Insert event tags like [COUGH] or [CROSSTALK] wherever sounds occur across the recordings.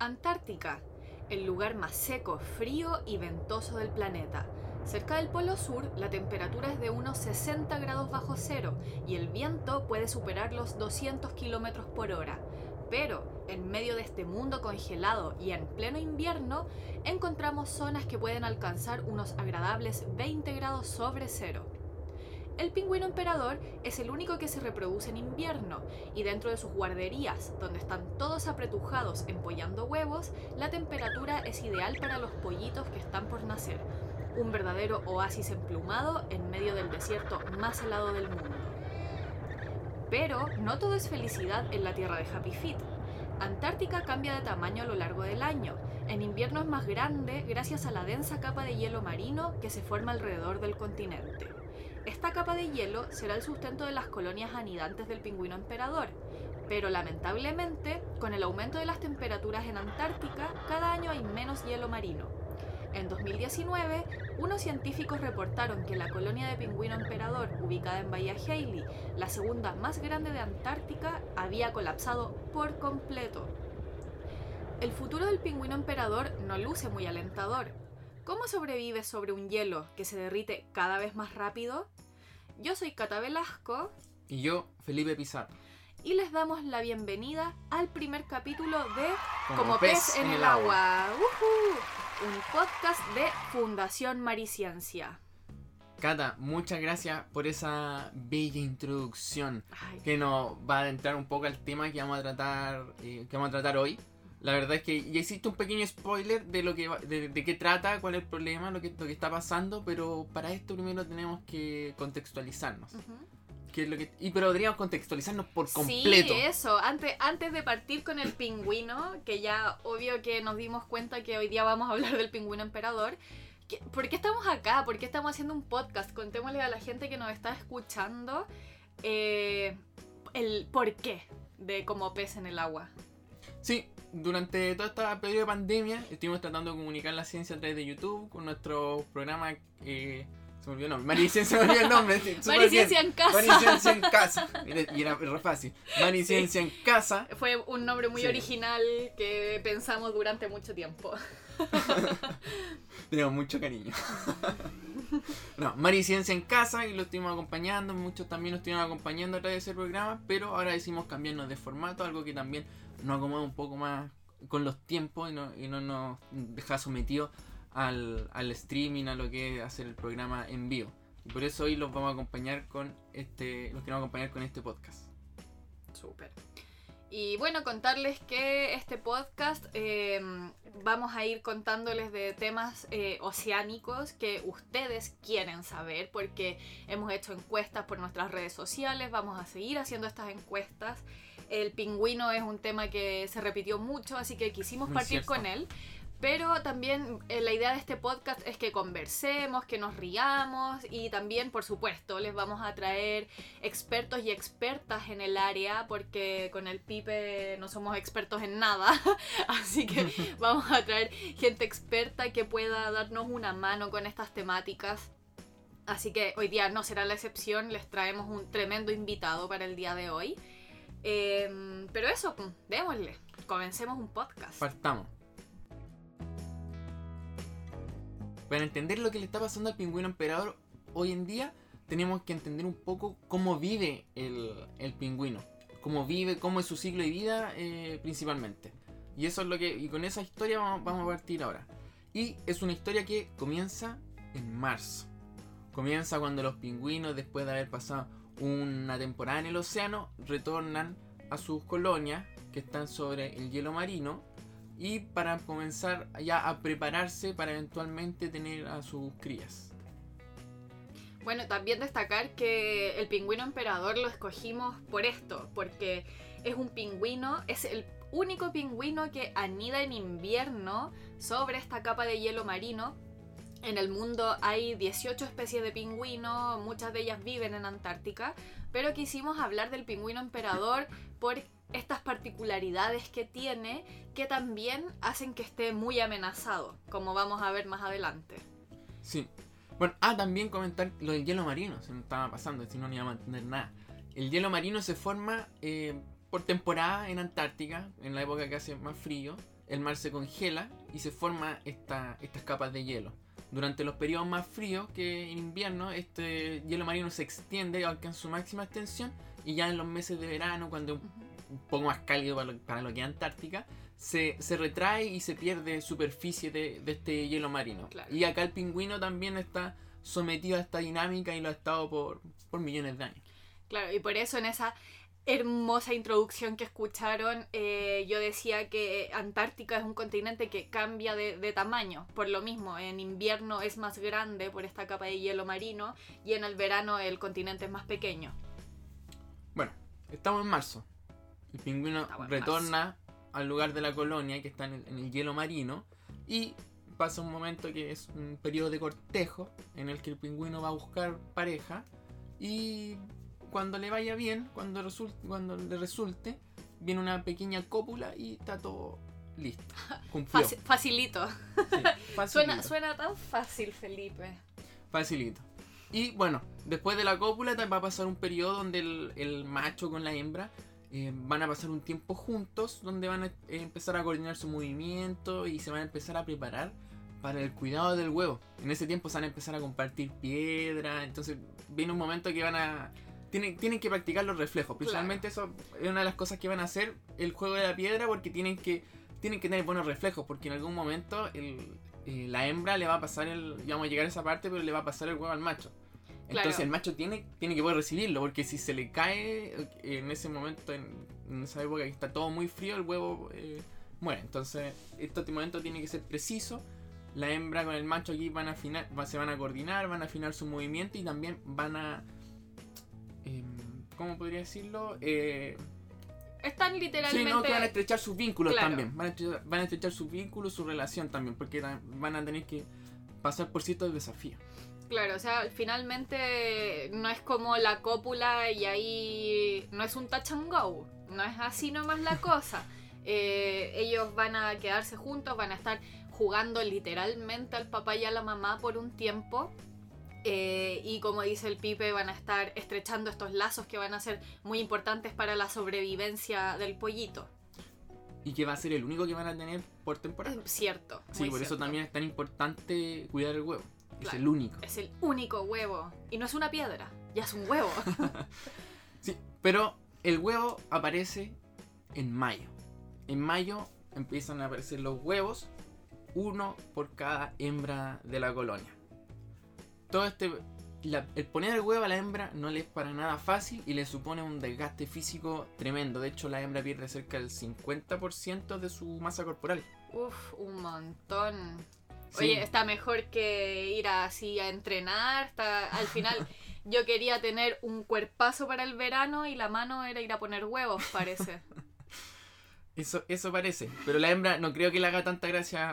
Antártica, el lugar más seco, frío y ventoso del planeta. Cerca del Polo Sur, la temperatura es de unos 60 grados bajo cero y el viento puede superar los 200 kilómetros por hora. Pero, en medio de este mundo congelado y en pleno invierno, encontramos zonas que pueden alcanzar unos agradables 20 grados sobre cero. El pingüino emperador es el único que se reproduce en invierno y dentro de sus guarderías, donde están todos apretujados empollando huevos, la temperatura es ideal para los pollitos que están por nacer. Un verdadero oasis emplumado en medio del desierto más helado del mundo. Pero no todo es felicidad en la tierra de Happy Feet. Antártica cambia de tamaño a lo largo del año. En invierno es más grande gracias a la densa capa de hielo marino que se forma alrededor del continente. Esta capa de hielo será el sustento de las colonias anidantes del pingüino emperador, pero lamentablemente, con el aumento de las temperaturas en Antártica, cada año hay menos hielo marino. En 2019, unos científicos reportaron que la colonia de pingüino emperador, ubicada en Bahía Haley, la segunda más grande de Antártica, había colapsado por completo. El futuro del pingüino emperador no luce muy alentador. ¿Cómo sobrevive sobre un hielo que se derrite cada vez más rápido? Yo soy Cata Velasco. Y yo, Felipe Pizarro. Y les damos la bienvenida al primer capítulo de Como, pez, en el agua. Un podcast de Fundación Mariciencia. Cata, muchas gracias por esa bella introducción que nos va a adentrar un poco al tema que vamos a tratar, eh, que vamos a tratar hoy. La verdad es que ya existe un pequeño spoiler de lo que de, qué trata, cuál es el problema, lo que, lo que está pasando, pero para esto primero tenemos que contextualizarnos. lo que, y pero podríamos contextualizarnos por completo. Sí, eso. Antes, antes de partir con el pingüino, que ya obvio que nos dimos cuenta que hoy día vamos a hablar del pingüino emperador. ¿Por qué estamos acá? ¿Por qué estamos haciendo un podcast? Contémosle a la gente que nos está escuchando eh, el por qué de como pez en el agua. Sí, durante toda esta periodo de pandemia estuvimos tratando de comunicar la ciencia a través de YouTube con nuestro programa. Eh, se me olvidó el nombre. Mariciencia, se me olvidó el nombre. Mariciencia en casa. Mariciencia en casa. Y era re fácil. Mariciencia en casa. Fue un nombre muy original que pensamos durante mucho tiempo. [LAUGHS] Tenemos mucho cariño. [LAUGHS] no, Mariciencia en casa y lo estuvimos acompañando. Muchos también nos estuvieron acompañando a través de ese programa. Pero ahora decimos cambiarnos de formato, algo que también nos acomoda un poco más con los tiempos y no, no nos deja sometidos al, al, streaming, a lo que es hacer el programa en vivo. Y por eso hoy los vamos a acompañar con este, los queremos acompañar con este podcast. Súper. Y bueno, contarles que este podcast eh, vamos a ir contándoles de temas eh, oceánicos que ustedes quieren saber porque hemos hecho encuestas por nuestras redes sociales, vamos a seguir haciendo estas encuestas. El pingüino es un tema que se repitió mucho, así que quisimos partir con él. Pero también eh, la idea de este podcast es que conversemos, que nos riamos y también, por supuesto, les vamos a traer expertos y expertas en el área porque con el Pipe no somos expertos en nada. [LAUGHS] Así que [LAUGHS] vamos a traer gente experta que pueda darnos una mano con estas temáticas. Así que hoy día no será la excepción, les traemos un tremendo invitado para el día de hoy. Em, pero eso, démosle. Comencemos un podcast. Partamos. Para entender lo que le está pasando al pingüino emperador hoy en día, tenemos que entender un poco cómo vive el, pingüino. Cómo vive, cómo es su ciclo de vida eh, principalmente. Y eso es lo que. Y con esa historia vamos, vamos a partir ahora. Y es una historia que comienza en marzo. Comienza cuando los pingüinos, después de haber pasado una temporada en el océano, retornan a sus colonias que están sobre el hielo marino y para comenzar ya a prepararse para eventualmente tener a sus crías. Bueno, también destacar que el pingüino emperador lo escogimos por esto, porque es un pingüino, es el único pingüino que anida en invierno sobre esta capa de hielo marino en el mundo hay 18 especies de pingüino, muchas de ellas viven en Antártica, pero quisimos hablar del pingüino emperador por estas particularidades que tiene que también hacen que esté muy amenazado, como vamos a ver más adelante. Sí. Bueno, ah, también comentar lo del hielo marino, se me estaba pasando, si no, ni iba a entender nada. El hielo marino se forma eh, por temporada en Antártica, en la época que hace más frío, el mar se congela y se forman esta, estas capas de hielo. Durante los periodos más fríos que en invierno, este hielo marino se extiende, alcanza su máxima extensión y ya en los meses de verano, cuando es un poco más cálido para lo, para lo que es Antártica, se, se retrae y se pierde superficie de, de este hielo marino. Claro. Y acá el pingüino también está sometido a esta dinámica y lo ha estado por, por millones de años. Claro, y por eso en esa hermosa introducción que escucharon, eh, yo decía que Antártica es un continente que cambia de, de tamaño. Por lo mismo, en invierno es más grande por esta capa de hielo marino y en el verano el continente es más pequeño. Bueno, estamos en marzo. El pingüino retorna al lugar de la colonia que está en el, en el hielo marino y pasa un momento que es un periodo de cortejo en el que el pingüino va a buscar pareja y cuando le vaya bien, cuando, result- cuando le resulte, viene una pequeña cópula y está todo listo. [LAUGHS] Cumplió. Faci- facilito. Sí, [LAUGHS] facilito. Suena, suena tan fácil, Felipe. Facilito. Y bueno, después de la cópula va a pasar un periodo donde el, el macho con la hembra eh, van a pasar un tiempo juntos, donde van a eh, empezar a coordinar su movimiento y se van a empezar a preparar para el cuidado del huevo. En ese tiempo se van a empezar a compartir piedra, entonces viene un momento que van a... Tienen, tienen que practicar los reflejos, principalmente eso es una de las cosas que van a hacer el juego de la piedra porque tienen que, tienen que tener buenos reflejos, porque en algún momento el, eh, la hembra le va a pasar el. Vamos a llegar a esa parte, pero le va a pasar el huevo al macho. Entonces Claro. el macho tiene, tiene que poder recibirlo, porque si se le cae eh, en ese momento, en, en esa época que está todo muy frío, el huevo eh, muere. Entonces este momento tiene que ser preciso. La hembra con el macho aquí van a afinar, va- se van a coordinar, van a afinar su movimiento y también van a. ¿Cómo podría decirlo? Eh, Están Sí, literalmente... no, que van a estrechar sus vínculos Claro. también. Van a, estrechar, van a estrechar sus vínculos, su relación también, porque van a tener que pasar por ciertos desafíos. Claro, o sea, finalmente no es como la cópula y ahí no es un touch and go, no es así nomás la cosa. [LAUGHS] Eh, ellos van a quedarse juntos, van a estar jugando literalmente al papá y a la mamá por un tiempo. Eh, y como dice el Pipe, van a estar estrechando estos lazos que van a ser muy importantes para la sobrevivencia del pollito. Y que va a ser el único que van a tener por temporada. Cierto. Sí, por eso también es tan importante cuidar el huevo. Es el único. Es el único huevo. Y no es una piedra, ya es un huevo. [LAUGHS] Sí, pero el huevo aparece en mayo. En mayo empiezan a aparecer los huevos, uno por cada hembra de la colonia. Todo este. la- el poner el huevo a la hembra no le es para nada fácil y le supone un desgaste físico tremendo. De hecho, la hembra pierde cerca del 50% de su masa corporal. Uf, un montón. Sí. Oye, está mejor que ir así a entrenar. Está, al final, [LAUGHS] yo quería tener un cuerpazo para el verano y la mano era ir a poner huevos, parece. [LAUGHS] Eso, eso parece. Pero la hembra no creo que le haga tanta gracia.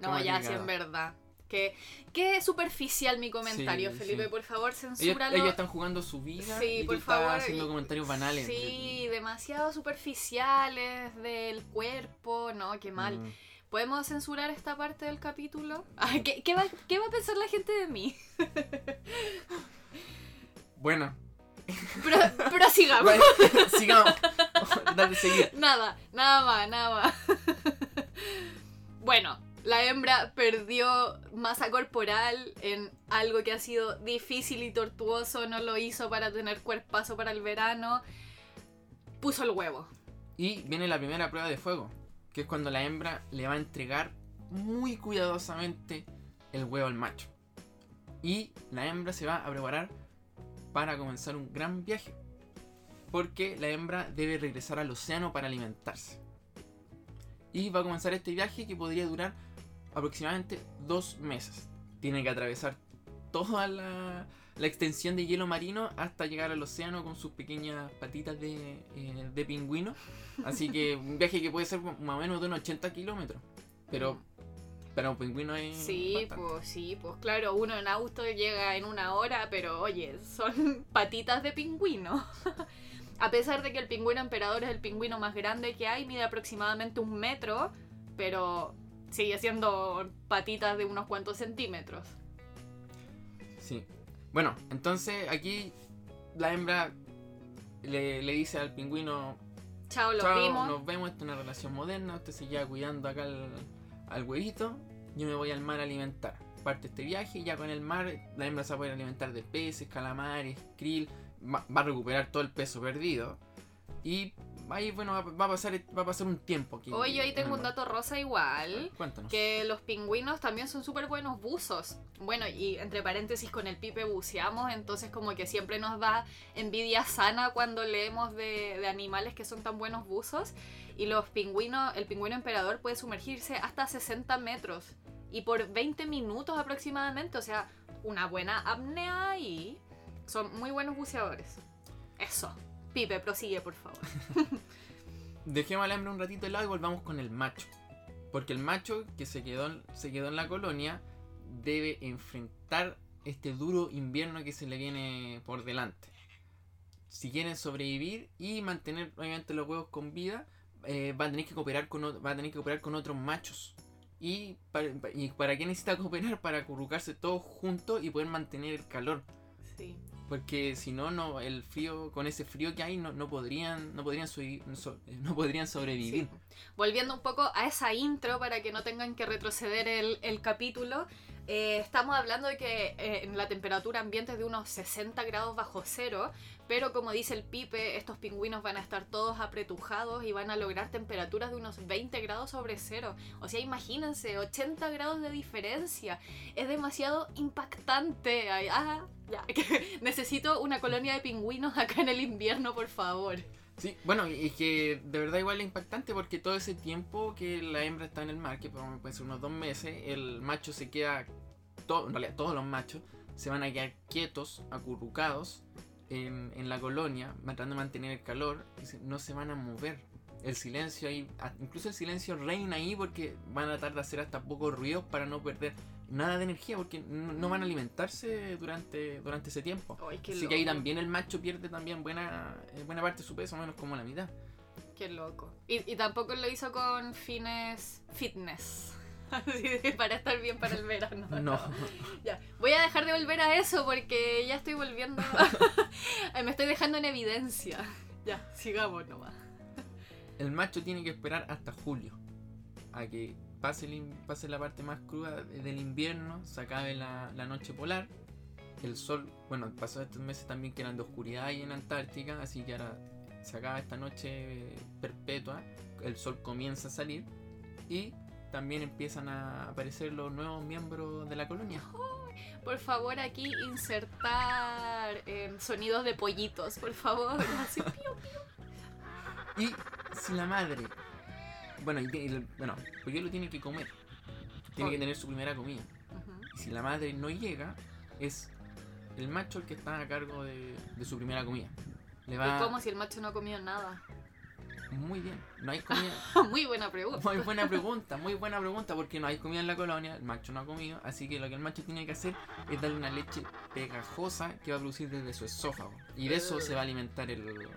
No, como ya, sí, en verdad. Que, qué superficial mi comentario, Sí, Felipe. sí. Por favor, Ellos, censúralo. ellos están jugando su vida Sí, y tú por estás favor, haciendo y- comentarios banales. Sí, demasiado superficiales del cuerpo. No, qué mal. Mm. ¿Podemos censurar esta parte del capítulo? Ay, ¿qué, qué va, qué va a pensar la gente de mí? [LAUGHS] Bueno, Pero, pero sigamos. bueno, [LAUGHS] sigamos. Dale seguir. Nada, nada más, nada más. bueno, la hembra perdió masa corporal en algo que ha sido difícil y tortuoso, no lo hizo para tener cuerpazo para el verano. Puso el huevo. Y viene la primera prueba de fuego, que es cuando la hembra le va a entregar muy cuidadosamente el huevo al macho. Y la hembra se va a preparar para comenzar un gran viaje. Porque la hembra debe regresar al océano para alimentarse. Y va a comenzar este viaje que podría durar aproximadamente dos meses. Tiene que atravesar toda la, la extensión de hielo marino hasta llegar al océano con sus pequeñas patitas de, eh, de pingüino. Así que [LAUGHS] un viaje que puede ser más o menos de unos 80 kilómetros. Pero para un pingüino es. Sí, bastante. pues sí, pues claro, uno en auto llega en una hora, pero oye, son [LAUGHS] patitas de pingüino. [LAUGHS] A pesar de que el pingüino emperador es el pingüino más grande que hay, mide aproximadamente un metro, pero sigue siendo patitas de unos cuantos centímetros. Sí. Bueno, entonces aquí la hembra le, le dice al pingüino: Chao, los Chao, vimos. nos vemos, esta es una relación moderna, usted se lleva cuidando acá al, al huevito, yo me voy al mar a alimentar. Parte este viaje y ya con el mar la hembra se va a poder alimentar de peces, calamares, krill, va, va a recuperar todo el peso perdido. Y ahí, bueno, va, a pasar, va a pasar un tiempo aquí. Oye, ahí en tengo un dato rosa igual. Cuéntanos. Que los pingüinos también son súper buenos buzos. Bueno, y entre paréntesis con el pipe buceamos, entonces como que siempre nos da envidia sana cuando leemos de, de animales que son tan buenos buzos. Y los pingüinos, el pingüino emperador puede sumergirse hasta 60 metros. Y por 20 minutos aproximadamente, o sea, una buena apnea y son muy buenos buceadores. Eso. Pipe, prosigue, por favor. [LAUGHS] Dejemos al hembra un ratito de lado y volvamos con el macho. Porque el macho que se quedó, en- se quedó en la colonia debe enfrentar este duro invierno que se le viene por delante. Si quieren sobrevivir y mantener obviamente los huevos con vida, eh, va a tener que cooperar con, va a tener que cooperar con otros machos. Y para, y para qué necesita cooperar para acurrucarse todos juntos y poder mantener el calor. Sí. Porque si no, no, el frío, con ese frío que hay, no, no podrían, no podrían, so- [LAUGHS] no podrían sobrevivir. Volviendo un poco a esa intro para que no tengan que retroceder el, el capítulo, eh, estamos hablando de que eh, la temperatura ambiente es de unos 60 grados bajo cero, pero como dice el Pipe, estos pingüinos van a estar todos apretujados y van a lograr temperaturas de unos 20 grados sobre cero. O sea, imagínense, 80 grados de diferencia. Es demasiado impactante. Ah, ya. [LAUGHS] Necesito una colonia de pingüinos acá en el invierno, por favor. Sí, bueno, y que de verdad igual es impactante porque todo ese tiempo que la hembra está en el mar, que puede puede ser unos dos meses, el macho se queda, to- en realidad todos los machos se van a quedar quietos, acurrucados en, en la colonia, tratando de mantener el calor, y no se van a mover. El silencio ahí, incluso el silencio reina ahí porque van a tratar de hacer hasta pocos ruidos para no perder nada de energía porque no, no van a alimentarse durante, durante ese tiempo. Qué Así que ahí también el macho pierde también buena, eh, buena parte de su peso, menos como la mitad. Qué loco. Y, y tampoco lo hizo con fines fitness. [LAUGHS] Así de para estar bien para el verano. [LAUGHS] No. [LAUGHS] Ya. Voy a dejar de volver a eso porque ya estoy volviendo. Me estoy dejando en evidencia. Ya, sigamos nomás. El macho tiene que esperar hasta julio a que pase, el pase la parte más cruda del invierno, se acabe la, la noche polar. El sol, bueno, pasó estos meses también que eran de oscuridad ahí en Antártica, así que ahora se acaba esta noche perpetua, el sol comienza a salir y también empiezan a aparecer los nuevos miembros de la colonia. Por favor, aquí insertar eh, sonidos de pollitos, por favor. [LAUGHS] Así, pío. Y si la madre, bueno, y, el- bueno, pues yo lo tiene que comer, tiene que tener su primera comida. Y si la madre no llega, es el macho el que está a cargo de, de su primera comida. Le va ¿Y cómo si el macho no ha comido nada? muy bien. No hay comida. [LAUGHS] Muy buena pregunta. Muy buena pregunta, muy buena pregunta, porque no hay comida en la colonia, el macho no ha comido, así que lo que el macho tiene que hacer es darle una leche pegajosa que va a producir desde su esófago. Y de eso se va a alimentar el,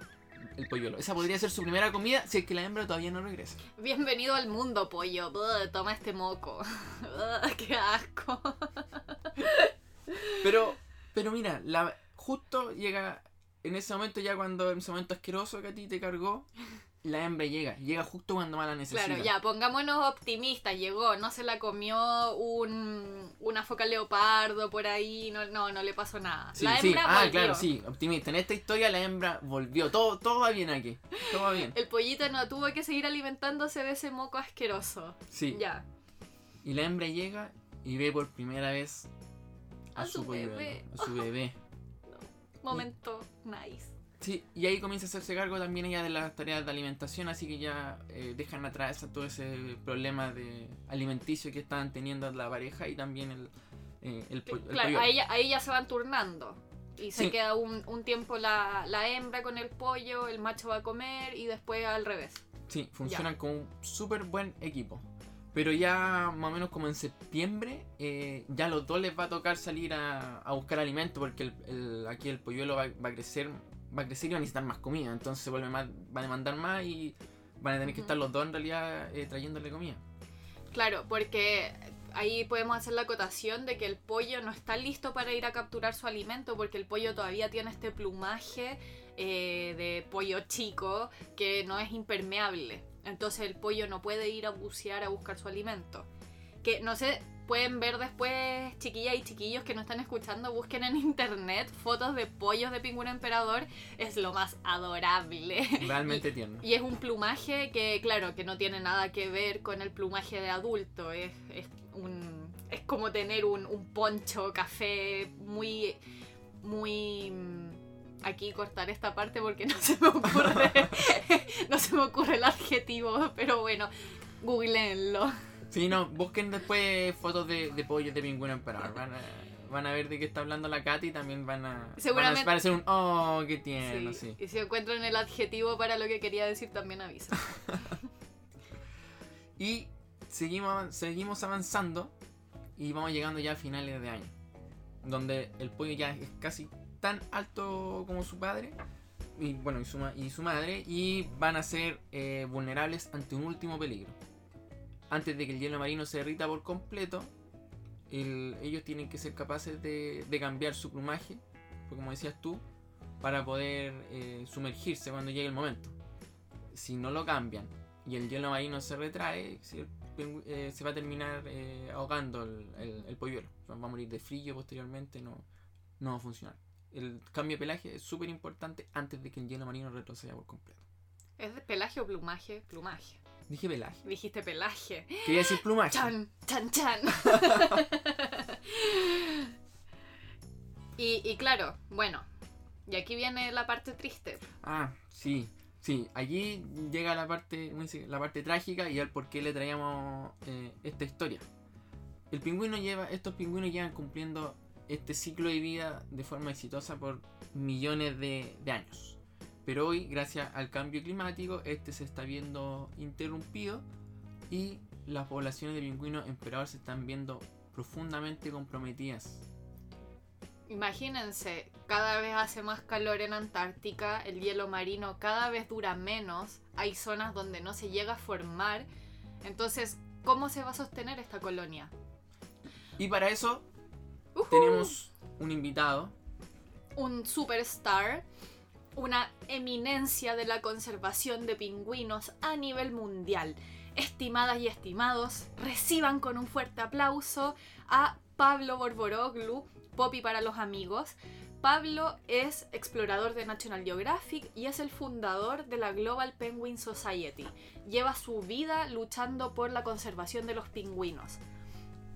el polluelo. Esa podría ser su primera comida si es que la hembra todavía no regresa. Bienvenido al mundo, pollo. Toma este moco. [LAUGHS] Qué asco. [LAUGHS] Pero, pero mira, la, justo llega en ese momento, ya cuando en ese momento asqueroso que a ti te cargó, la hembra llega. Llega justo cuando más la necesita. Claro, ya, pongámonos optimistas. Llegó, no se la comió un, una foca leopardo por ahí. No, no, no le pasó nada. Sí, la sí. hembra Ah, volvió. claro, sí, optimista. En esta historia la hembra volvió. Todo, todo va bien aquí. Todo va bien. El pollito no tuvo que seguir alimentándose de ese moco asqueroso. Sí. Ya. Y la hembra llega y ve por primera vez a, A su, polluelo, bebé. a su bebé. [LAUGHS] Momento nice. Sí, y ahí comienza a hacerse cargo también ella de las tareas de alimentación, así que ya eh, dejan atrás esa- todo ese problema de alimenticio que estaban teniendo la pareja y también el, eh, el, el Claro, ahí, ya- ahí ya se van turnando. Y se Sí. queda un, un tiempo la, la hembra con el pollo, el macho va a comer y después al revés. Sí, funcionan como un súper buen equipo. Pero ya más o menos como en septiembre, eh, ya a los dos les va a tocar salir a, a buscar alimento porque el, el- aquí el polluelo va, va a crecer va a crecer y va a necesitar más comida. Entonces se vuelve más, va a demandar más y van a tener que estar los dos en realidad eh, trayéndole comida. Claro, porque ahí podemos hacer la acotación de que el pollo no está listo para ir a capturar su alimento porque el pollo todavía tiene este plumaje eh, de pollo chico que no es impermeable. Entonces el pollo no puede ir a bucear a buscar su alimento. Que no sé, pueden ver después, chiquillas y chiquillos que no están escuchando, busquen en internet fotos de pollos de pingüino emperador. Es lo más adorable. Realmente tierno. Y es un plumaje que, claro, que no tiene nada que ver con el plumaje de adulto. Es, es un, es como tener un, un poncho café muy, muy... mm, Aquí cortar esta parte porque no se me ocurre, [LAUGHS] [LAUGHS] no se me ocurre el adjetivo, pero bueno, googleenlo. Sí, no, busquen después fotos de, de pollos de pingüino emperador. Van a, van a ver de qué está hablando la Katy y también van a. Seguramente- Van a parecer un. Oh, qué tierno, Sí. Y si encuentran el adjetivo para lo que quería decir, también avisa. [LAUGHS] Y seguimos, seguimos avanzando y vamos llegando ya a finales de año. Donde el pollo ya es casi tan alto como su padre. Y bueno, y su, y su madre. Y van a ser eh, vulnerables ante un último peligro. Antes de que el hielo marino se derrita por completo. el- ellos tienen que ser capaces de, cambiar su plumaje. pues como decías tú. Para poder eh, sumergirse cuando llegue el momento. Si no lo cambian y el hielo marino se retrae, eh, se va a terminar eh, ahogando el, el, el polluelo. Va a morir de frío posteriormente, no, no va a funcionar. El cambio de pelaje es súper importante antes de que el hielo marino retroceda por completo. ¿Es de pelaje o plumaje? Plumaje. Dije pelaje. Dijiste pelaje. Quería decir plumaje. Chan, chan, chan. [LAUGHS] y, y claro, bueno, y aquí viene la parte triste. Ah, sí. Sí, allí llega la parte, la parte trágica y al por qué le traíamos eh, esta historia. El pingüino lleva, estos pingüinos llevan cumpliendo este ciclo de vida de forma exitosa por millones de, de años. Pero hoy, gracias al cambio climático, este se está viendo interrumpido y las poblaciones de pingüinos emperador se están viendo profundamente comprometidas. Imagínense, cada vez hace más calor en Antártica, el hielo marino cada vez dura menos, hay zonas donde no se llega a formar. Entonces, ¿cómo se va a sostener esta colonia? Y para eso tenemos un invitado un superstar, una eminencia de la conservación de pingüinos a nivel mundial. Estimadas y estimados, reciban con un fuerte aplauso a Pablo Borboroglu, Poppy para los amigos. Pablo es explorador de National Geographic y es el fundador de la Global Penguin Society. Lleva su vida luchando por la conservación de los pingüinos.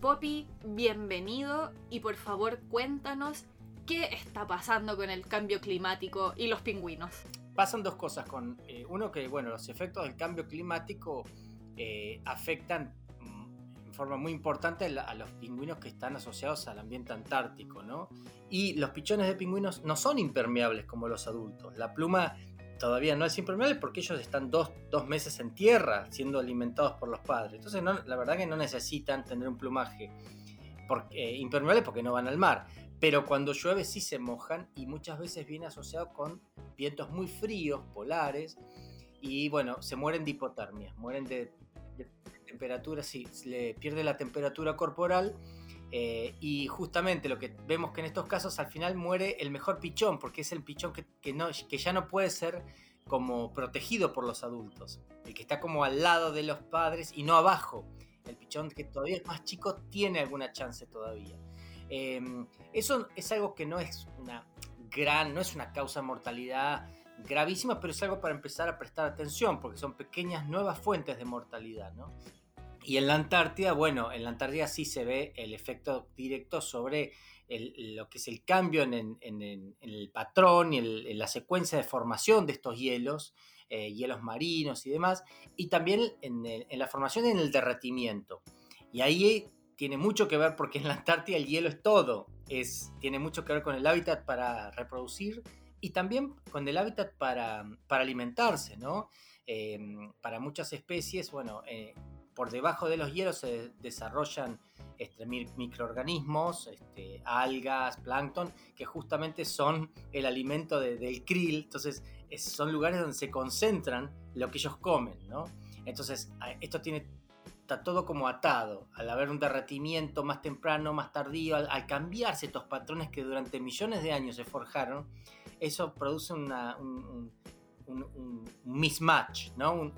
Poppy, bienvenido y por favor cuéntanos qué está pasando con el cambio climático y los pingüinos. pasan dos cosas con eh, uno que bueno los efectos del cambio climático eh, afectan mm, en forma muy importante a, los pingüinos que están asociados al ambiente antártico no y los pichones de pingüinos no son impermeables como los adultos. La pluma todavía no es impermeable porque ellos están dos, dos meses en tierra siendo alimentados por los padres. Entonces la verdad que no necesitan tener un plumaje eh, impermeable porque no van al mar pero cuando llueve sí se mojan y muchas veces viene asociado con vientos muy fríos, polares, y bueno, se mueren de hipotermia, mueren de, de temperatura, sí, le pierde la temperatura corporal. eh, y justamente lo que vemos que en estos casos al final muere el mejor pichón, porque es el pichón que, que no, que ya no puede ser como protegido por los adultos, el que está como al lado de los padres y no abajo. El pichón que todavía es más chico tiene alguna chance todavía. Eh, eso es algo que no es una gran, no es una causa de mortalidad gravísima, pero es algo para empezar a prestar atención, porque son pequeñas nuevas fuentes de mortalidad, ¿no? Y en la Antártida, bueno, en la Antártida sí se ve el efecto directo sobre el- lo que es el cambio en, en- en- en el patrón y el- en la secuencia de formación de estos hielos, eh, hielos marinos y demás, y también en, el- la formación y en el derretimiento. Y ahí tiene mucho que ver porque en la Antártida el hielo es todo, es, tiene mucho que ver con el hábitat para reproducir y también con el hábitat para, para alimentarse, ¿no? Eh, para muchas especies, bueno, eh, por debajo de los hielos se desarrollan este, mi- microorganismos, este, algas, plancton, que justamente son el alimento de- del krill, entonces es- son lugares donde se concentran lo que ellos comen, ¿no? Entonces, esto tiene está todo como atado. Al haber un derretimiento más temprano, más tardío, al, al cambiarse estos patrones que durante millones de años se forjaron, eso produce una, un, mismatch, ¿no?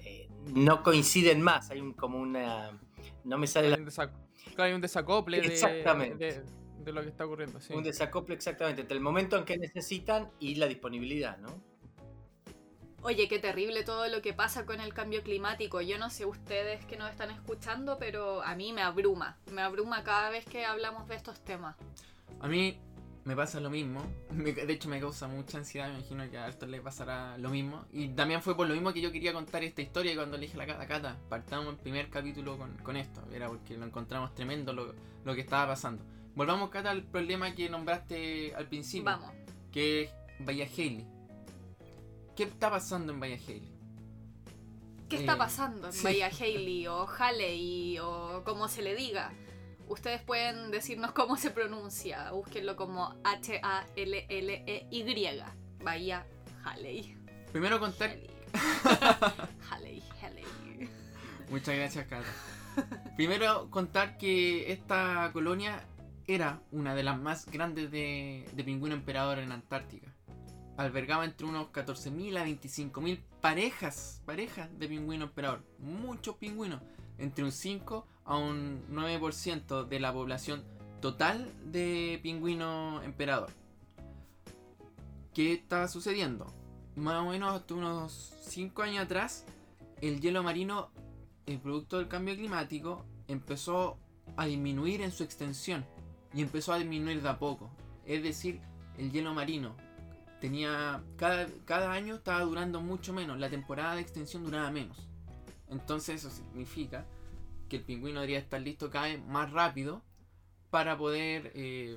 Eh, no coinciden más, hay un, como una... No me sale hay. Un hay un desacople De, de, lo que está ocurriendo. Un desacople exactamente entre el momento en que necesitan y la disponibilidad, ¿no? Oye, qué terrible todo lo que pasa con el cambio climático. Yo no sé ustedes que nos están escuchando, pero a mí me abruma. Me abruma cada vez que hablamos de estos temas. A mí me pasa lo mismo. de hecho, me causa mucha ansiedad. Me imagino que a esto le pasará lo mismo. Y también fue por lo mismo que yo quería contar esta historia. Y cuando le dije a la Cata, Cata, partamos el primer capítulo con, esto. Era porque lo encontramos tremendo lo, lo que estaba pasando. Volvamos, Cata, al problema que nombraste al principio. Vamos. Que es Bahía Haley. ¿Qué está pasando en Bahía Haley? ¿Qué está eh, pasando en Bahía Haley o Haley o como se le diga? Ustedes pueden decirnos cómo se pronuncia. Búsquenlo como H-A-L-L-E-Y. Bahía Haley. Primero contar. Haley, [LAUGHS] Haley. Muchas gracias, Carlos. Primero contar que esta colonia era una de las más grandes de, de pingüino emperador en Antártica albergaba entre unos 14.000 a 25.000 parejas, parejas de pingüino emperador. Muchos pingüinos, entre un 5 a un 9% de la población total de pingüino emperador. ¿Qué estaba sucediendo? Más o menos hasta unos 5 años atrás, el hielo marino, el producto del cambio climático, empezó a disminuir en su extensión y empezó a disminuir de a poco. Es decir, el hielo marino tenía cada, cada año estaba durando mucho menos, la temporada de extensión duraba menos. Entonces eso significa que el pingüino debería estar listo cada vez más rápido para poder eh,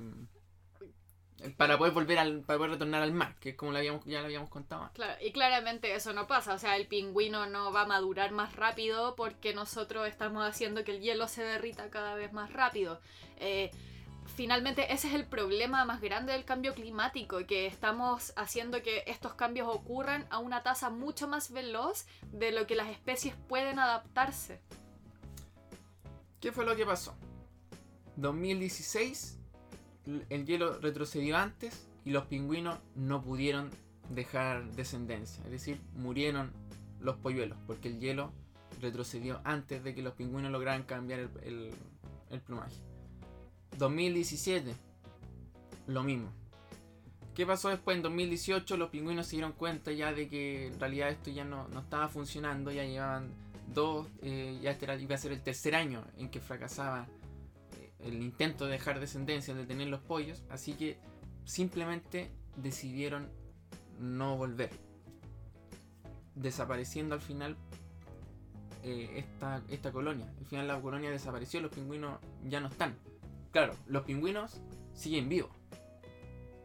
para poder volver al para poder retornar al mar, que es como habíamos, ya lo habíamos contado. Claro, y claramente eso no pasa, o sea, el pingüino no va a madurar más rápido porque nosotros estamos haciendo que el hielo se derrita cada vez más rápido. Eh, finalmente ese es el problema más grande del cambio climático, que estamos haciendo que estos cambios ocurran a una tasa mucho más veloz de lo que las especies pueden adaptarse. ¿Qué fue lo que pasó? 2016, el hielo retrocedió antes y los pingüinos no pudieron dejar descendencia, es decir, murieron los polluelos, porque el hielo retrocedió antes de que los pingüinos lograran cambiar el, el plumaje. 2017, lo mismo. ¿Qué pasó después? En 2018 los pingüinos se dieron cuenta ya de que en realidad esto ya no, estaba funcionando, ya llevaban dos, eh, ya este iba a ser el tercer año en que fracasaba eh, el intento de dejar descendencia, de tener los pollos, así que simplemente decidieron no volver, desapareciendo al final eh, esta, esta colonia. Al final la colonia desapareció, los pingüinos ya no están. Claro, los pingüinos siguen vivos,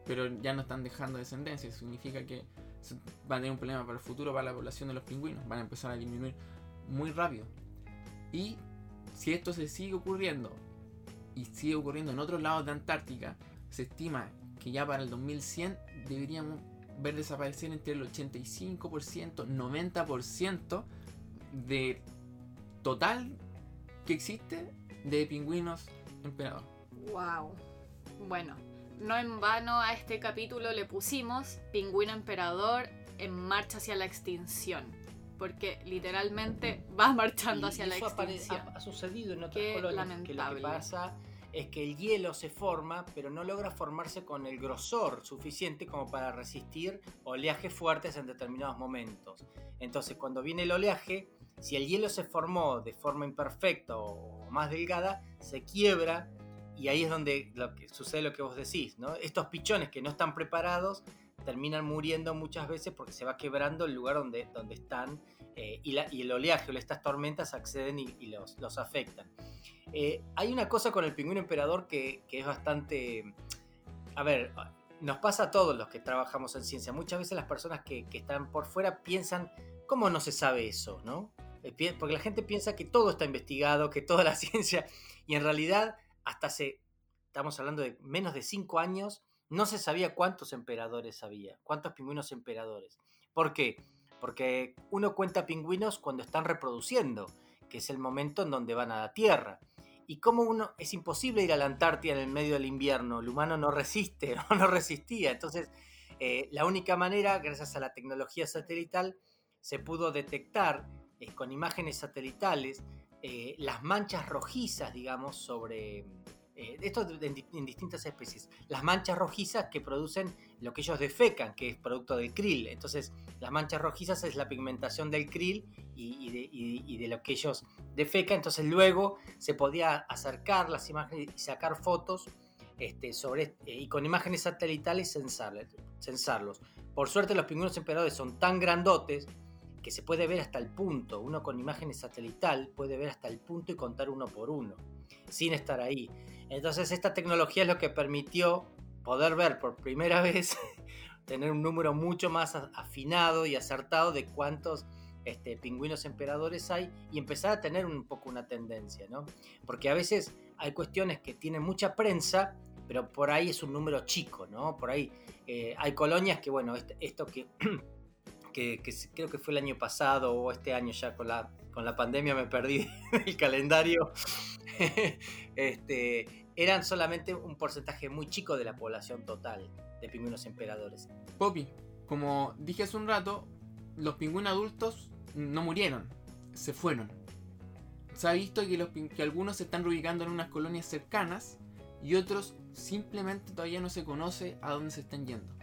pero ya no están dejando descendencia. Significa que van a tener un problema para el futuro para la población de los pingüinos. Van a empezar a disminuir muy rápido. Y si esto se sigue ocurriendo y sigue ocurriendo en otros lados de Antártica, se estima que ya para el 2100 deberíamos ver desaparecer entre el 85%, 90% de total que existe de pingüinos emperador. Wow. Bueno, no en vano a este capítulo le pusimos Pingüino Emperador en marcha hacia la extinción. Porque literalmente va [LAUGHS] marchando hacia la extinción. Ha, sucedido en otras colonias que lo que pasa es que el hielo se forma, pero no logra formarse con el grosor suficiente como para resistir oleajes fuertes en determinados momentos. Entonces, cuando viene el oleaje, si el hielo se formó de forma imperfecta o más delgada, se quiebra y ahí es donde sucede lo que vos decís. Estos pichones que no están preparados terminan muriendo muchas veces porque se va quebrando el lugar donde, donde están eh, y, el oleaje o estas tormentas acceden y, los, afectan. Eh, hay una cosa con el pingüino emperador que, que, es bastante... A ver, nos pasa a todos los que trabajamos en ciencia. Muchas veces las personas que, que están por fuera piensan, ¿cómo no se sabe eso? ¿no? Eh, porque la gente piensa que todo está investigado, que toda la [LAUGHS] ciencia, y en realidad hasta hace, estamos hablando de menos de cinco años, no se sabía cuántos emperadores había, cuántos pingüinos emperadores. ¿Por qué? Porque uno cuenta pingüinos cuando están reproduciendo, que es el momento en donde van a la Tierra. Y como uno es imposible ir a la Antártida en el medio del invierno, el humano no resiste, no, [LAUGHS] no resistía. Entonces, eh, la única manera, gracias a la tecnología satelital, se pudo detectar eh, con imágenes satelitales eh, las manchas rojizas, digamos, sobre... esto en, distintas especies. Las manchas rojizas que producen lo que ellos defecan, que es producto del krill. Entonces, las manchas rojizas es la pigmentación del krill y, de, lo que ellos defecan. Entonces, luego se podía acercar las imágenes y sacar fotos este, sobre, y con imágenes satelitales censarlos. Por suerte, los pingüinos emperadores son tan grandotes que se puede ver hasta el punto. Uno con imágenes satelital puede ver hasta el punto y contar uno por uno, sin estar ahí. Entonces esta tecnología es lo que permitió poder ver por primera [LAUGHS] vez, tener un número mucho más afinado y acertado de cuántos este, pingüinos emperadores hay y empezar a tener un poco una tendencia, ¿no? Porque a veces hay cuestiones que tienen mucha prensa, pero por ahí es un número chico, ¿no? Por ahí eh, hay colonias que, bueno, esto que [CLEARS THROAT] que, creo que fue el año pasado o este año ya con la, con la pandemia me perdí [LAUGHS] el calendario, [LAUGHS] este, eran solamente un porcentaje muy chico de la población total de pingüinos emperadores. Poppy, como dije hace un rato, los pingüinos adultos no murieron, se fueron. Se ha visto que, los, que algunos se están reubicando en unas colonias cercanas y otros simplemente todavía no se conoce a dónde se están yendo.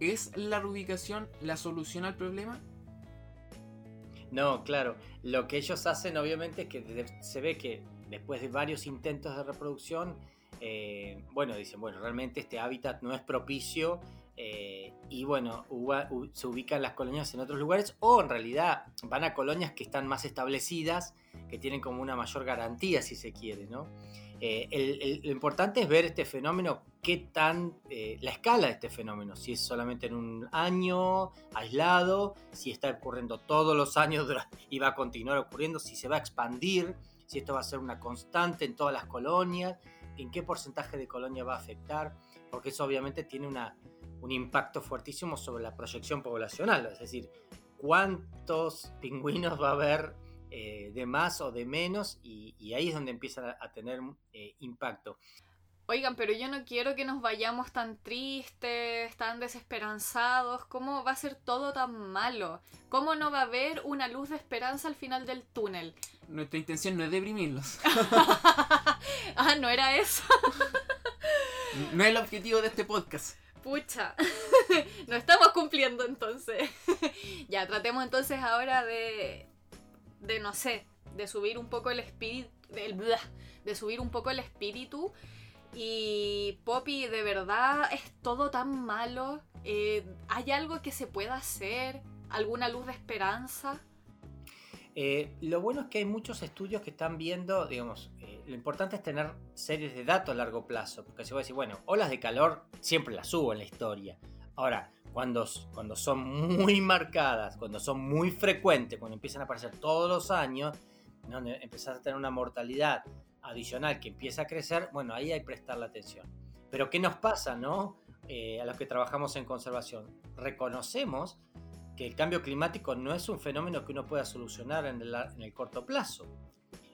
¿Es la reubicación la solución al problema? No, claro. Lo que ellos hacen obviamente es que se ve que después de varios intentos de reproducción, eh, bueno, dicen, bueno, realmente este hábitat no es propicio eh, y bueno, se ubican las colonias en otros lugares o en realidad van a colonias que están más establecidas, que tienen como una mayor garantía si se quiere, ¿no? Eh, lo importante es ver este fenómeno, qué tan, eh, la escala de este fenómeno, si es solamente en un año aislado, si está ocurriendo todos los años y va a continuar ocurriendo, si se va a expandir, si esto va a ser una constante en todas las colonias, en qué porcentaje de colonia va a afectar, porque eso obviamente tiene una, un impacto fuertísimo sobre la proyección poblacional, es decir, cuántos pingüinos va a haber eh, de más o de menos y, ahí es donde empieza a, tener eh, impacto. Oigan, pero yo no quiero que nos vayamos tan tristes, tan desesperanzados. ¿Cómo va a ser todo tan malo? ¿Cómo no va a haber una luz de esperanza al final del túnel? Nuestra intención no es deprimirlos. [LAUGHS] ah, no era eso. [LAUGHS] no es el objetivo de este podcast. Pucha, [LAUGHS] no estamos cumpliendo entonces. ya, tratemos entonces ahora de de no sé, de subir un poco el espíritu, de subir un poco el espíritu. Y Poppy, de verdad es todo tan malo. Eh, ¿Hay algo que se pueda hacer? ¿Alguna luz de esperanza? Eh, lo bueno es que hay muchos estudios que están viendo, digamos, eh, lo importante es tener series de datos a largo plazo, porque se puede decir, bueno, olas de calor siempre las hubo en la historia. Ahora, cuando, cuando son muy marcadas, cuando son muy frecuentes, cuando empiezan a aparecer todos los años, donde empezás a tener una mortalidad adicional que empieza a crecer, bueno, ahí hay que prestarle atención. Pero ¿qué nos pasa, no? Eh, a los que trabajamos en conservación. Reconocemos que el cambio climático no es un fenómeno que uno pueda solucionar en el, en el corto plazo.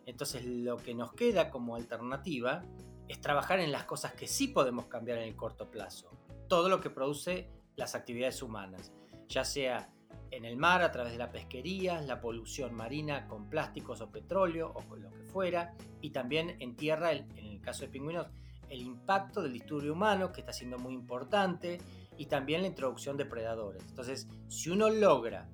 Entonces lo que nos queda como alternativa es trabajar en las cosas que sí podemos cambiar en el corto plazo. Todo lo que produce las actividades humanas, ya sea en el mar a través de la pesquería, la polución marina con plásticos o petróleo o con lo que fuera, y también en tierra, en el caso de pingüinos, el impacto del disturbio humano, que está siendo muy importante, y también la introducción de predadores. Entonces, si uno logra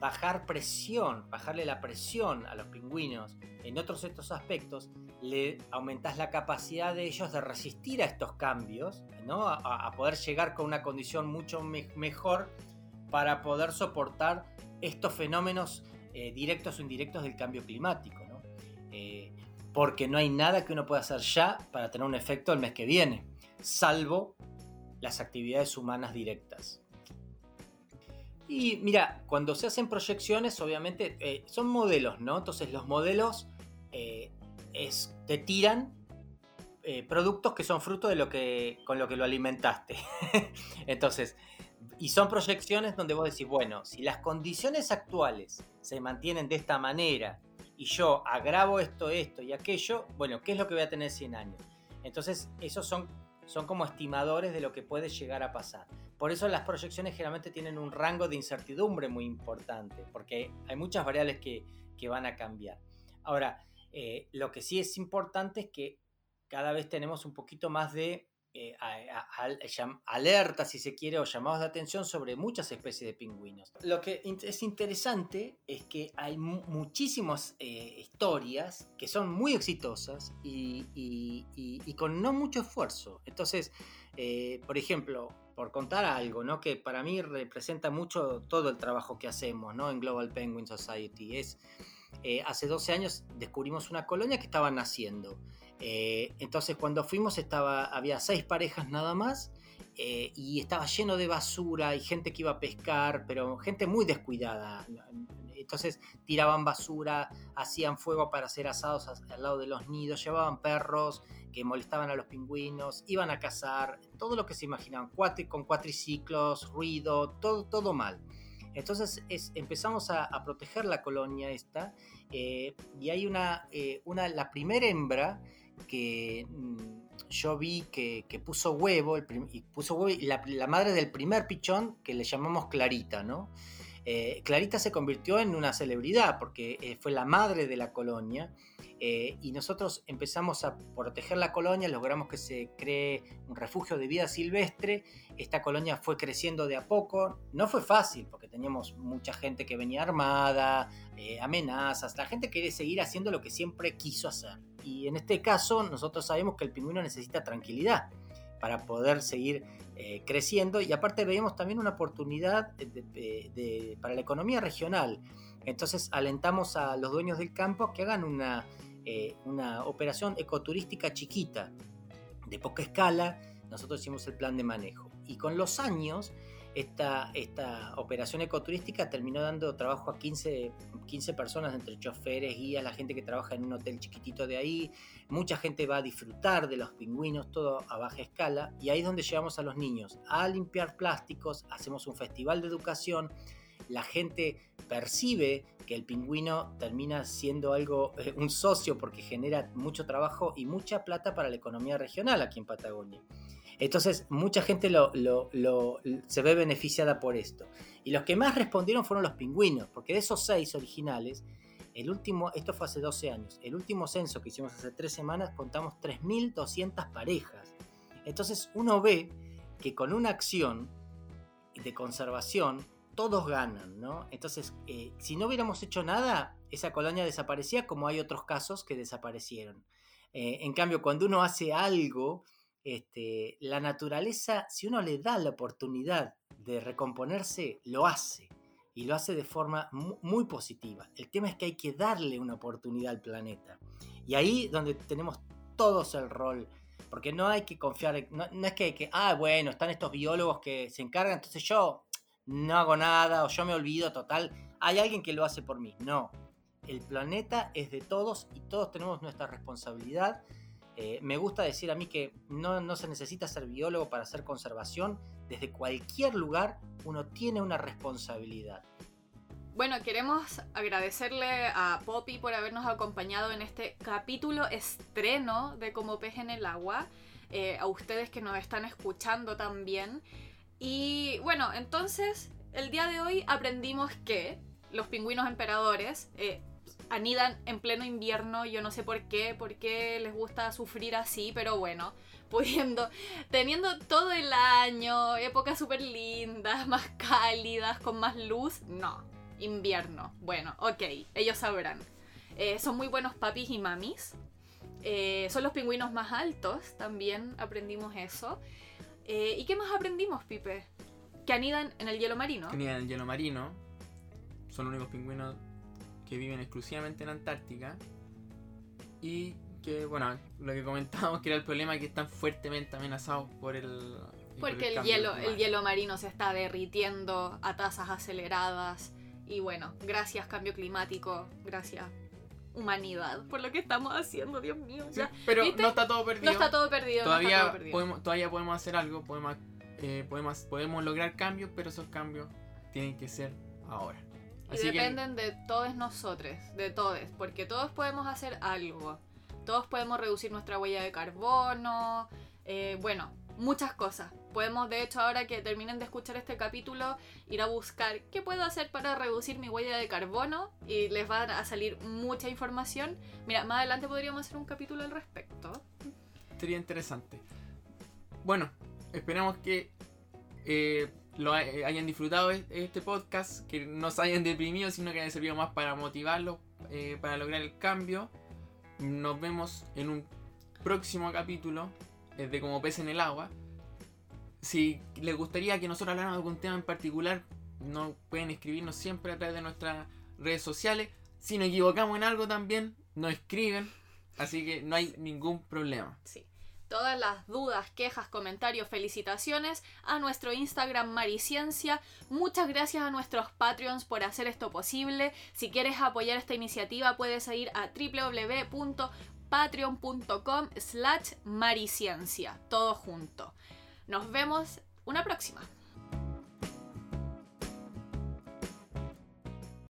bajar presión, bajarle la presión a los pingüinos en otros estos aspectos, le aumentas la capacidad de ellos de resistir a estos cambios, ¿no? a, poder llegar con una condición mucho mejor para poder soportar estos fenómenos eh, directos o indirectos del cambio climático. ¿no? Eh, porque no hay nada que uno pueda hacer ya para tener un efecto el mes que viene, salvo las actividades humanas directas. Y mira, cuando se hacen proyecciones, obviamente eh, son modelos, ¿no? Entonces los modelos es, te tiran productos que son fruto de lo que con lo que lo alimentaste. [LAUGHS] Entonces, y son proyecciones donde vos decís, bueno, si las condiciones actuales se mantienen de esta manera y yo agravo esto, esto y aquello, bueno, ¿qué es lo que voy a tener 100 años? Entonces, esos son, son como estimadores de lo que puede llegar a pasar. por eso las proyecciones generalmente tienen un rango de incertidumbre muy importante, porque hay muchas variables que, que van a cambiar. Ahora, eh, lo que sí es importante es que cada vez tenemos un poquito más de eh, alerta, si se quiere, o llamados de atención sobre muchas especies de pingüinos. Lo que es interesante es que hay muchísimas eh, historias que son muy exitosas y, con no mucho esfuerzo. Entonces, eh, por ejemplo, por contar algo, ¿no? que para mí representa mucho todo el trabajo que hacemos ¿no? en Global Penguin Society, es hace 12 años descubrimos una colonia que estaba naciendo. Eh, entonces cuando fuimos estaba, había seis parejas nada más eh, y estaba lleno de basura y gente que iba a pescar, pero gente muy descuidada. Entonces tiraban basura, hacían fuego para hacer asados al lado de los nidos, llevaban perros que molestaban a los pingüinos, iban a cazar, todo lo que se imaginaban, con cuatriciclos, ruido, todo, todo mal. Entonces empezamos a, proteger la colonia esta eh, y hay una, una, la primera hembra que mm, yo vi que, puso huevo, y puso huevo y la, madre del primer pichón, que le llamamos Clarita, ¿no? Eh, Clarita se convirtió en una celebridad porque eh, fue la madre de la colonia eh, y nosotros empezamos a proteger la colonia, logramos que se cree un refugio de vida silvestre, esta colonia fue creciendo de a poco, no fue fácil porque teníamos mucha gente que venía armada, amenazas, la gente quería seguir haciendo lo que siempre quiso hacer. Y en este caso nosotros sabemos que el pingüino necesita tranquilidad para poder seguir eh, creciendo y aparte veíamos también una oportunidad para la economía regional. Entonces alentamos a los dueños del campo que hagan una, eh, una operación ecoturística chiquita, de poca escala. Nosotros hicimos el plan de manejo. Y con los años esta, esta operación ecoturística terminó dando trabajo a 15, 15 personas, entre choferes, guías, la gente que trabaja en un hotel chiquitito de ahí. Mucha gente va a disfrutar de los pingüinos, todo a baja escala. Y ahí es donde llevamos a los niños a limpiar plásticos, hacemos un festival de educación. La gente percibe que el pingüino termina siendo algo, eh, un socio porque genera mucho trabajo y mucha plata para la economía regional aquí en Patagonia. Entonces, mucha gente se ve beneficiada por esto. Y los que más respondieron fueron los pingüinos, porque de esos seis originales, el último, esto fue hace 12 años, el último censo que hicimos hace tres semanas contamos 3.200 parejas. Entonces uno ve que con una acción de conservación todos ganan, ¿no? Entonces, eh, si no hubiéramos hecho nada, esa colonia desaparecía como hay otros casos que desaparecieron. Eh, en cambio, cuando uno hace algo, este, la naturaleza, si uno le da la oportunidad de recomponerse, lo hace. Y lo hace de forma muy positiva. El tema es que hay que darle una oportunidad al planeta. Y ahí donde tenemos todos el rol. Porque no hay que confiar, no, es que hay que, ah, bueno, están estos biólogos que se encargan, entonces yo no hago nada o yo me olvido, total, hay alguien que lo hace por mí. No, el planeta es de todos y todos tenemos nuestra responsabilidad eh, me gusta decir a mí que no, se necesita ser biólogo para hacer conservación. Desde cualquier lugar uno tiene una responsabilidad. Bueno, queremos agradecerle a Poppy por habernos acompañado en este capítulo estreno de Como Pez en el Agua. Eh, a ustedes que nos están escuchando también. Y bueno, entonces el día de hoy aprendimos que los pingüinos emperadores eh, anidan en pleno invierno, yo no sé por qué, por qué les gusta sufrir así, pero bueno, [LAUGHS] pudiendo, teniendo todo el año, épocas súper lindas, más cálidas, con más luz, no, invierno. Bueno, ok, ellos sabrán. Eh, son muy buenos papis y mamis. Eh, son los pingüinos más altos, también aprendimos eso. Eh, ¿Y qué más aprendimos, Pipe? Que anidan en el hielo marino. Anidan en el hielo marino. Son los únicos pingüinos que viven exclusivamente en Antártica y que, bueno, lo que comentábamos que era el problema que están fuertemente amenazados por el... Porque el, hielo, el hielo marino se está derritiendo a tasas aceleradas y bueno, gracias cambio climático, gracias humanidad por lo que estamos haciendo, Dios mío. pero no está todo perdido. No está todo perdido. Todavía, Podemos, todavía podemos hacer algo, podemos, eh, podemos, podemos lograr cambios, pero esos cambios tienen que ser ahora. Y dependen de todos nosotros, de todos, porque todos podemos hacer algo. Todos podemos reducir nuestra huella de carbono, eh, bueno, muchas cosas. Podemos, de hecho, ahora que terminen de escuchar este capítulo, ir a buscar qué puedo hacer para reducir mi huella de carbono y les va a salir mucha información. Mira, más adelante podríamos hacer un capítulo al respecto. Sería interesante. Bueno, esperamos que eh, lo eh, hayan disfrutado este podcast, que no se hayan deprimido, sino que hayan servido más para motivarlos, eh, para lograr el cambio. Nos vemos en un próximo capítulo eh, de Como pez en el agua. Si les gustaría que nosotros habláramos de algún tema en particular, no pueden escribirnos siempre a través de nuestras redes sociales. Si nos equivocamos en algo también, nos escriben. Así que no hay ningún problema. Sí. Todas las dudas, quejas, comentarios, felicitaciones a nuestro Instagram Mariciencia. Muchas gracias a nuestros Patreons por hacer esto posible. Si quieres apoyar esta iniciativa puedes ir a www.patreon.com slash mariciencia. Todo junto. Nos vemos una próxima.